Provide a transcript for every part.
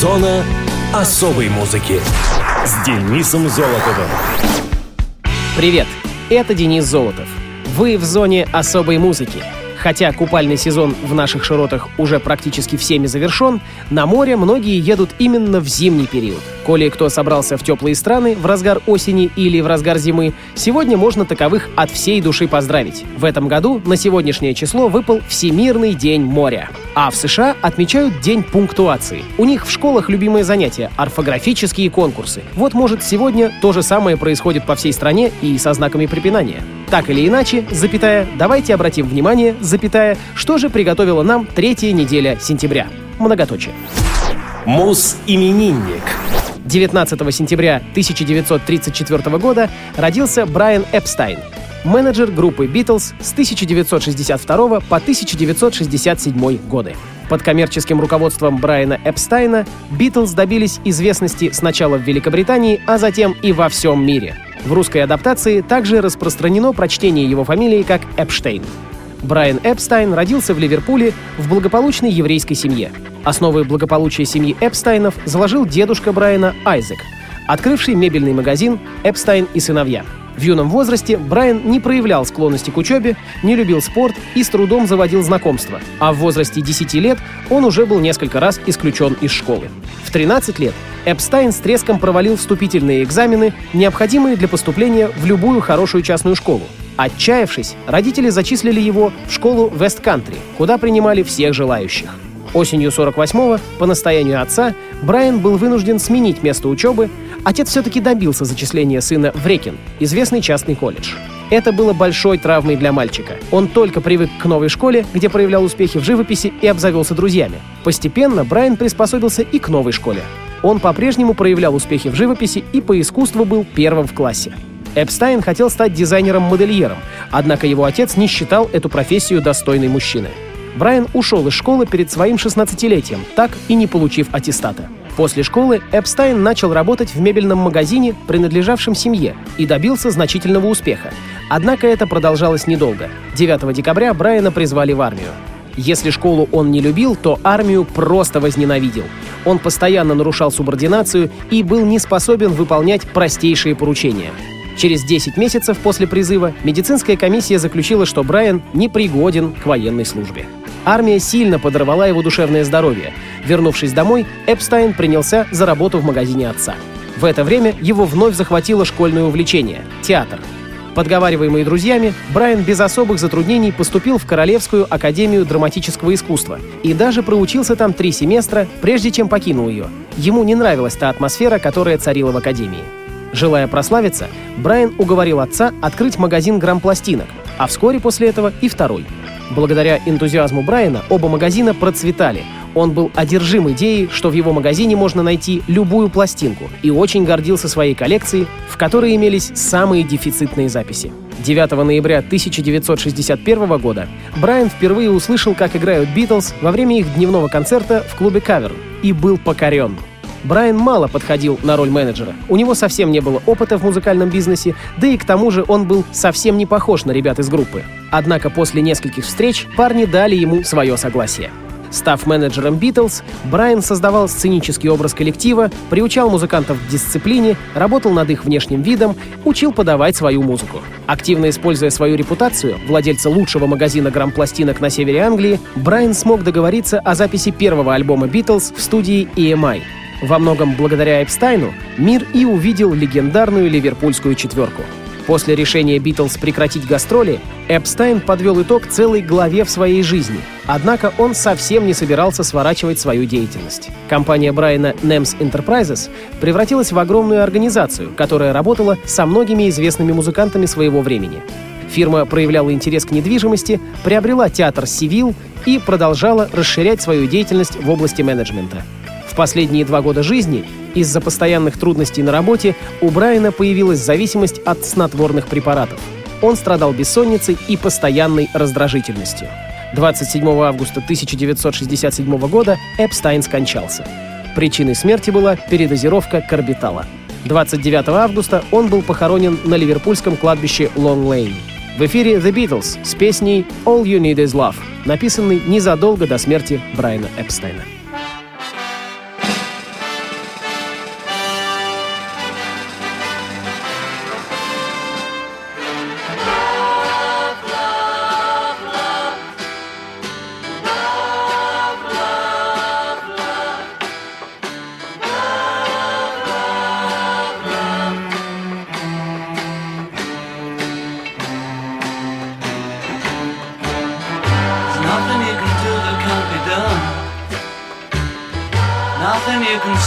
Зона особой музыки с Денисом Золотовым. Привет, это Денис Золотов. Вы в зоне особой музыки. Хотя купальный сезон в наших широтах уже практически всеми завершен, на море многие едут именно в зимний период. Коли кто собрался в теплые страны в разгар осени или в разгар зимы, сегодня можно таковых от всей души поздравить. В этом году на сегодняшнее число выпал Всемирный день моря. А в США отмечают День пунктуации. У них в школах любимое занятие — орфографические конкурсы. Вот, может, сегодня то же самое происходит по всей стране и со знаками препинания. Так или иначе, запятая, давайте обратим внимание, запятая, что же приготовила нам третья неделя сентября. Многоточие. Мус-именинник. 19 сентября 1934 года родился Брайан Эпстайн, менеджер группы Beatles с 1962 по 1967 годы. Под коммерческим руководством Брайана Эпстайна Beatles добились известности сначала в Великобритании, а затем и во всем мире. В русской адаптации также распространено прочтение его фамилии как Эпштейн. Брайан Эпстайн родился в Ливерпуле в благополучной еврейской семье. Основы благополучия семьи Эпстайнов заложил дедушка Брайана Айзек, открывший мебельный магазин «Эпстайн и сыновья». В юном возрасте Брайан не проявлял склонности к учебе, не любил спорт и с трудом заводил знакомства, а в возрасте 10 лет он уже был несколько раз исключен из школы. В 13 лет Эпстайн с треском провалил вступительные экзамены, необходимые для поступления в любую хорошую частную школу. Отчаявшись, родители зачислили его в школу Вест-Кантри, куда принимали всех желающих. Осенью 48-го, по настоянию отца, Брайан был вынужден сменить место учебы. Отец все-таки добился зачисления сына в Рекин, известный частный колледж. Это было большой травмой для мальчика. Он только привык к новой школе, где проявлял успехи в живописи и обзавелся друзьями. Постепенно Брайан приспособился и к новой школе. Он по-прежнему проявлял успехи в живописи и по искусству был первым в классе. Эпстайн хотел стать дизайнером-модельером, однако его отец не считал эту профессию достойной мужчины. Брайан ушел из школы перед своим 16-летием, так и не получив аттестата. После школы Эпстайн начал работать в мебельном магазине, принадлежавшем семье, и добился значительного успеха. Однако это продолжалось недолго. 9 декабря Брайана призвали в армию. Если школу он не любил, то армию просто возненавидел. Он постоянно нарушал субординацию и был не способен выполнять простейшие поручения. Через 10 месяцев после призыва медицинская комиссия заключила, что Брайан непригоден к военной службе. Армия сильно подорвала его душевное здоровье. Вернувшись домой, Эпстайн принялся за работу в магазине отца. В это время его вновь захватило школьное увлечение — театр. Подговариваемый друзьями, Брайан без особых затруднений поступил в Королевскую академию драматического искусства и даже проучился там три семестра, прежде чем покинул ее. Ему не нравилась та атмосфера, которая царила в академии. Желая прославиться, Брайан уговорил отца открыть магазин грамм-пластинок, а вскоре после этого и второй. Благодаря энтузиазму Брайана оба магазина процветали. Он был одержим идеей, что в его магазине можно найти любую пластинку, и очень гордился своей коллекцией, в которой имелись самые дефицитные записи. 9 ноября 1961 года Брайан впервые услышал, как играют Битлз во время их дневного концерта в клубе Каверн, и был покорен. Брайан мало подходил на роль менеджера. У него совсем не было опыта в музыкальном бизнесе, да и к тому же он был совсем не похож на ребят из группы. Однако после нескольких встреч парни дали ему свое согласие. Став менеджером Битлз, Брайан создавал сценический образ коллектива, приучал музыкантов к дисциплине, работал над их внешним видом, учил подавать свою музыку. Активно используя свою репутацию, владельца лучшего магазина грамм-пластинок на севере Англии, Брайан смог договориться о записи первого альбома Битлз в студии EMI. Во многом благодаря Эпстайну мир и увидел легендарную ливерпульскую четверку. После решения Битлз прекратить гастроли, Эпстайн подвел итог целой главе в своей жизни. Однако он совсем не собирался сворачивать свою деятельность. Компания Брайана NEMS Enterprises превратилась в огромную организацию, которая работала со многими известными музыкантами своего времени. Фирма проявляла интерес к недвижимости, приобрела театр «Сивил» и продолжала расширять свою деятельность в области менеджмента. Последние два года жизни из-за постоянных трудностей на работе у Брайана появилась зависимость от снотворных препаратов. Он страдал бессонницей и постоянной раздражительностью. 27 августа 1967 года Эпстайн скончался. Причиной смерти была передозировка карбитала. 29 августа он был похоронен на ливерпульском кладбище Лонг Лейн. В эфире The Beatles с песней «All You Need Is Love», написанной незадолго до смерти Брайана Эпстейна.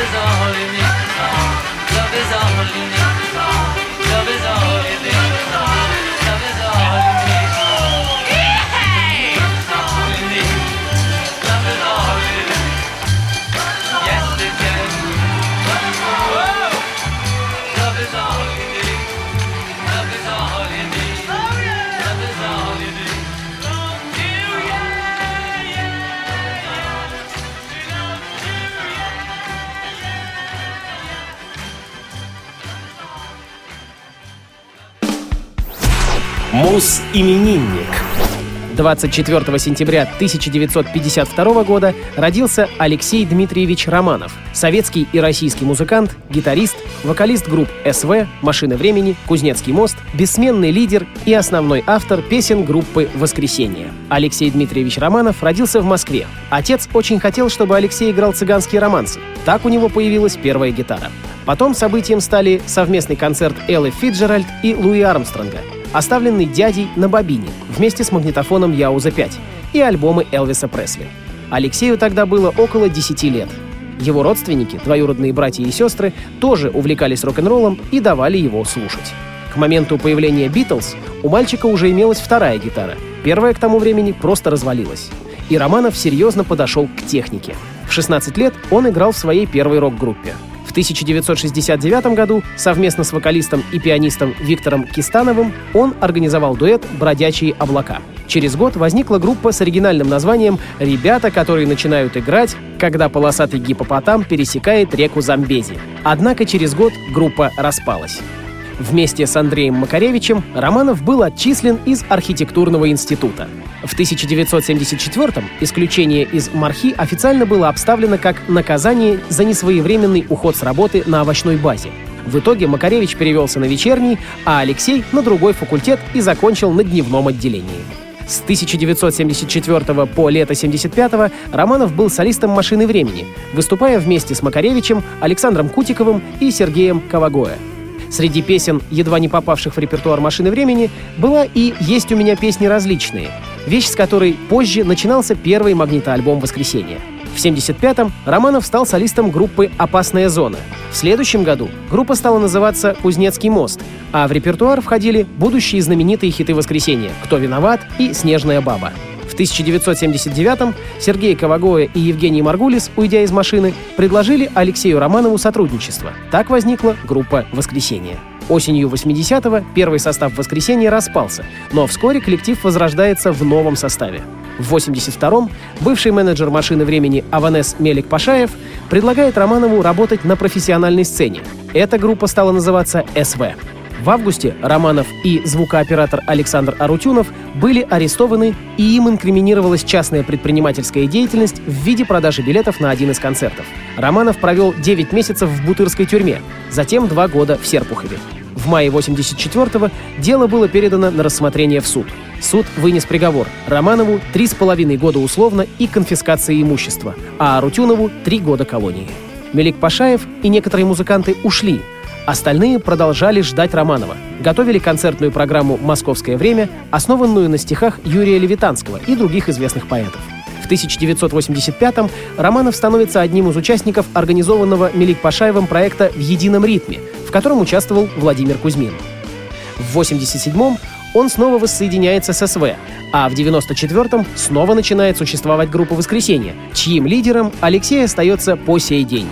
is all in it. Love is all in need. Мус-именинник. 24 сентября 1952 года родился Алексей Дмитриевич Романов, советский и российский музыкант, гитарист, вокалист групп СВ, «Машины времени», «Кузнецкий мост», бессменный лидер и основной автор песен группы «Воскресенье». Алексей Дмитриевич Романов родился в Москве. Отец очень хотел, чтобы Алексей играл цыганские романсы. Так у него появилась первая гитара. Потом событием стали совместный концерт Эллы Фиджеральд и Луи Армстронга, оставленный дядей на бобине вместе с магнитофоном Яуза-5 и альбомы Элвиса Пресли. Алексею тогда было около 10 лет. Его родственники, двоюродные братья и сестры, тоже увлекались рок-н-роллом и давали его слушать. К моменту появления «Битлз» у мальчика уже имелась вторая гитара. Первая к тому времени просто развалилась. И Романов серьезно подошел к технике. В 16 лет он играл в своей первой рок-группе. В 1969 году совместно с вокалистом и пианистом Виктором Кистановым он организовал дуэт «Бродячие облака». Через год возникла группа с оригинальным названием «Ребята, которые начинают играть, когда полосатый гипопотам пересекает реку Замбези». Однако через год группа распалась. Вместе с Андреем Макаревичем Романов был отчислен из архитектурного института. В 1974-м исключение из Мархи официально было обставлено как наказание за несвоевременный уход с работы на овощной базе. В итоге Макаревич перевелся на вечерний, а Алексей — на другой факультет и закончил на дневном отделении. С 1974 по лето 75 Романов был солистом «Машины времени», выступая вместе с Макаревичем, Александром Кутиковым и Сергеем Кавагоя. Среди песен, едва не попавших в репертуар «Машины времени», была и «Есть у меня песни различные», вещь с которой позже начинался первый магнитоальбом «Воскресенье». В 1975-м Романов стал солистом группы «Опасная зона». В следующем году группа стала называться «Кузнецкий мост», а в репертуар входили будущие знаменитые хиты «Воскресенья» «Кто виноват» и «Снежная баба». В 1979-м Сергей Ковагоя и Евгений Маргулис, уйдя из машины, предложили Алексею Романову сотрудничество. Так возникла группа «Воскресенье». Осенью 80-го первый состав «Воскресенья» распался, но вскоре коллектив возрождается в новом составе. В 82-м бывший менеджер «Машины времени» Аванес Мелик Пашаев предлагает Романову работать на профессиональной сцене. Эта группа стала называться «СВ». В августе Романов и звукооператор Александр Арутюнов были арестованы, и им инкриминировалась частная предпринимательская деятельность в виде продажи билетов на один из концертов. Романов провел 9 месяцев в Бутырской тюрьме, затем 2 года в Серпухове. В мае 84-го дело было передано на рассмотрение в суд. Суд вынес приговор Романову 3,5 года условно и конфискации имущества, а Арутюнову 3 года колонии. Мелик Пашаев и некоторые музыканты ушли, Остальные продолжали ждать Романова. Готовили концертную программу «Московское время», основанную на стихах Юрия Левитанского и других известных поэтов. В 1985-м Романов становится одним из участников организованного Мелик Пашаевым проекта «В едином ритме», в котором участвовал Владимир Кузьмин. В 1987-м он снова воссоединяется с СВ, а в 94-м снова начинает существовать группа «Воскресенье», чьим лидером Алексей остается по сей день.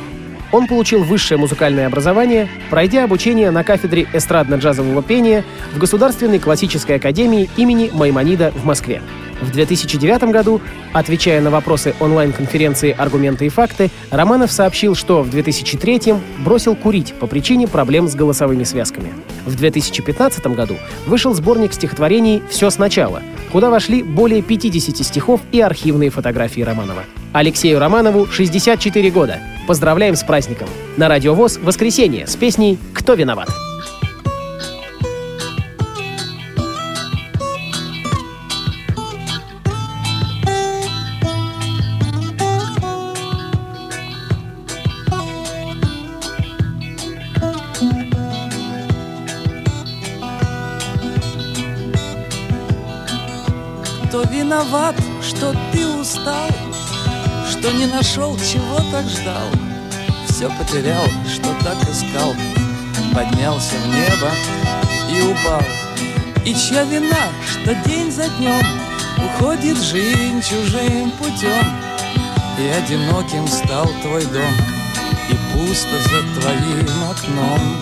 Он получил высшее музыкальное образование, пройдя обучение на кафедре эстрадно-джазового пения в Государственной классической академии имени Маймонида в Москве. В 2009 году, отвечая на вопросы онлайн-конференции «Аргументы и факты», Романов сообщил, что в 2003 бросил курить по причине проблем с голосовыми связками. В 2015 году вышел сборник стихотворений «Все сначала», куда вошли более 50 стихов и архивные фотографии Романова. Алексею Романову 64 года. Поздравляем с праздником! На Радио ВОЗ «Воскресенье» с песней «Кто виноват?». Виноват, что ты устал, Что не нашел, чего так ждал, Все потерял, что так искал, Поднялся в небо и упал. И чья вина, что день за днем Уходит жизнь чужим путем, И одиноким стал твой дом, И пусто за твоим окном.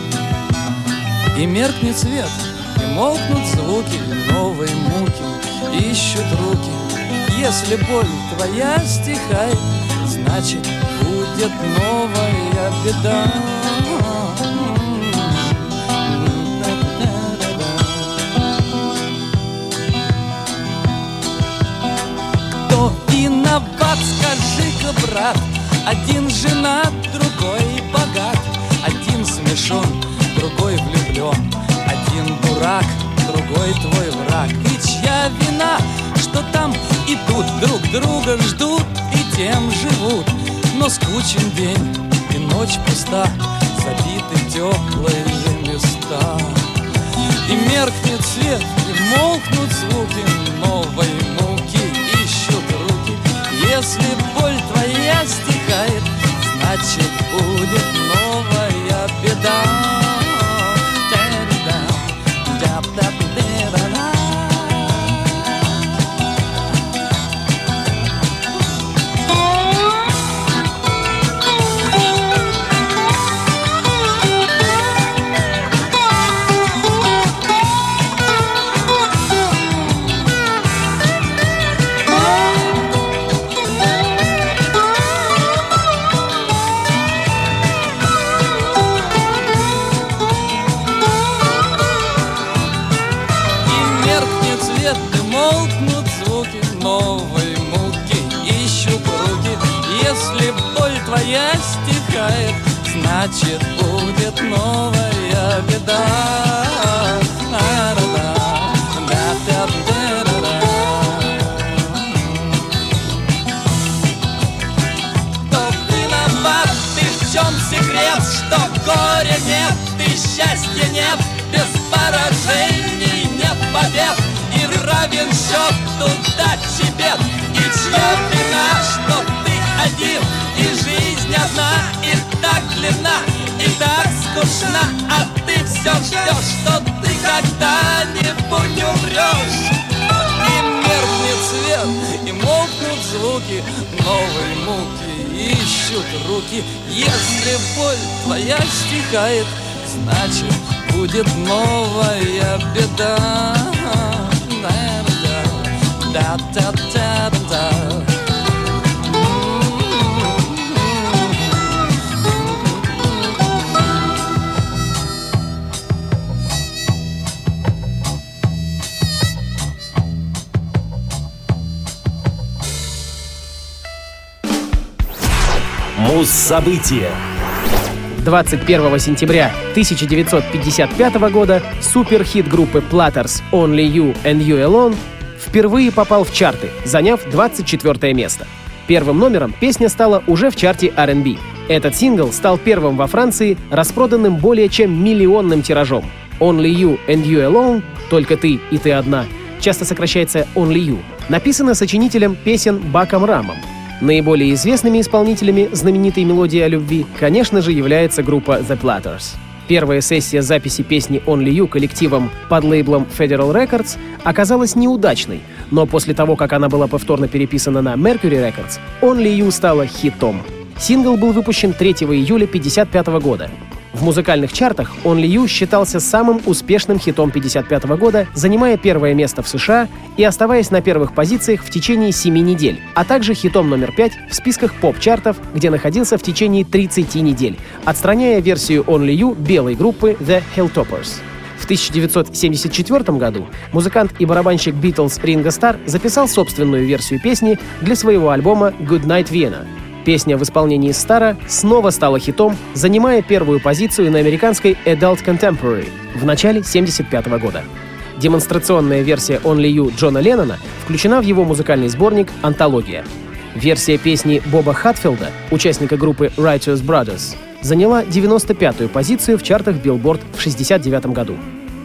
И меркнет свет, и молкнут звуки новой муки, ищут руки. Если боль твоя стихает, значит будет новая беда. Кто виноват, скажи-ка, брат, один женат, другой богат, один смешон, дурак, другой твой враг. И чья вина, что там идут, друг друга ждут и тем живут. Но скучен день и ночь пуста, забиты теплые места. И меркнет свет, и молкнут звуки новой муки, ищут руки. Если боль твоя стихает, значит будет новая беда. Счастья нет, без поражений нет побед. И равен счет удачи бед. И чья вина, что ты один И жизнь одна, и так длинна, и так скучна. А ты все ждешь, что ты когда-нибудь умрешь И меркнет свет, и молкнут звуки Новой муки ищут руки. Если боль твоя стихает Значит, будет новая беда Муз-события. 21 сентября 1955 года суперхит группы Platters «Only You and You Alone» впервые попал в чарты, заняв 24 место. Первым номером песня стала уже в чарте R&B. Этот сингл стал первым во Франции, распроданным более чем миллионным тиражом. «Only You and You Alone» — «Только ты и ты одна» часто сокращается «Only You», написано сочинителем песен Баком Рамом, Наиболее известными исполнителями знаменитой мелодии о любви, конечно же, является группа The Platters. Первая сессия записи песни Only You коллективом под лейблом Federal Records оказалась неудачной, но после того, как она была повторно переписана на Mercury Records, Only You стала хитом. Сингл был выпущен 3 июля 1955 года. В музыкальных чартах Only You считался самым успешным хитом 1955 года, занимая первое место в США и оставаясь на первых позициях в течение 7 недель, а также хитом номер 5 в списках поп-чартов, где находился в течение 30 недель, отстраняя версию Only You белой группы The Hilltoppers. В 1974 году музыкант и барабанщик Beatles Ринго Стар записал собственную версию песни для своего альбома Good Night Vienna. Песня в исполнении Стара снова стала хитом, занимая первую позицию на американской Adult Contemporary в начале 1975 года. Демонстрационная версия Only You Джона Леннона включена в его музыкальный сборник «Антология». Версия песни Боба Хатфилда, участника группы Righteous Brothers, заняла 95-ю позицию в чартах Billboard в 1969 году.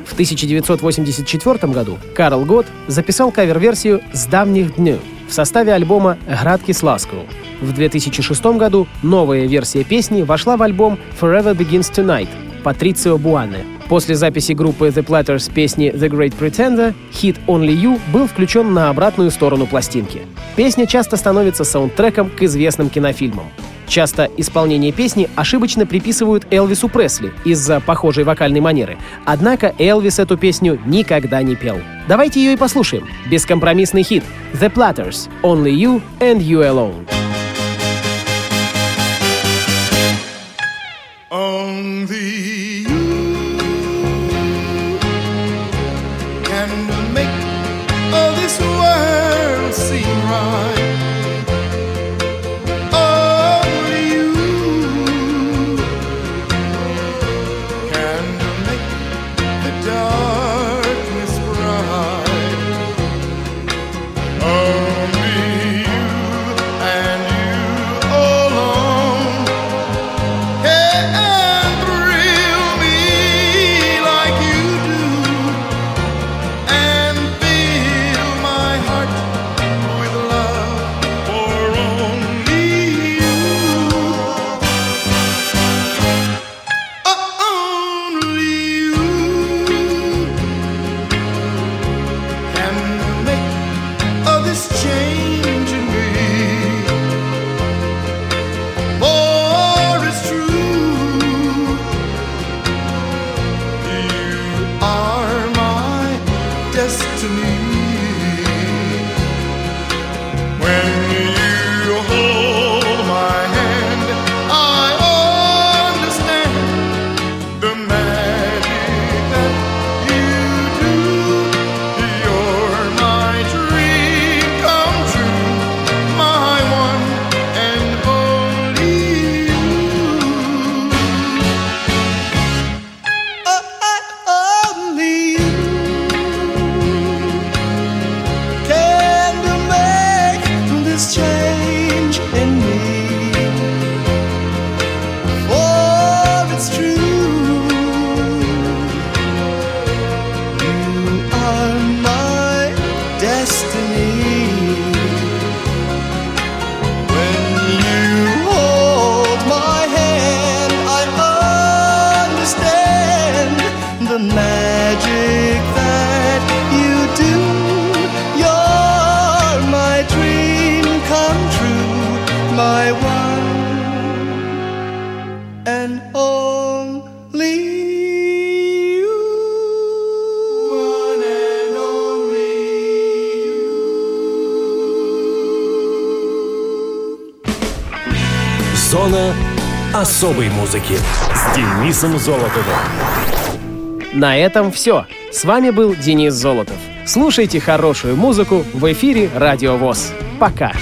В 1984 году Карл Гот записал кавер-версию «С давних дней» в составе альбома «Градки с ласку». В 2006 году новая версия песни вошла в альбом «Forever Begins Tonight» Патрицио Буане. После записи группы The Platters песни «The Great Pretender» хит «Only You» был включен на обратную сторону пластинки. Песня часто становится саундтреком к известным кинофильмам. Часто исполнение песни ошибочно приписывают Элвису Пресли из-за похожей вокальной манеры. Однако Элвис эту песню никогда не пел. Давайте ее и послушаем. Бескомпромиссный хит The Platters Only You and You Alone. Only you can make all this world seem right. Особой музыки с Денисом Золотовым. На этом все. С вами был Денис Золотов. Слушайте хорошую музыку в эфире Радио ВОЗ. Пока.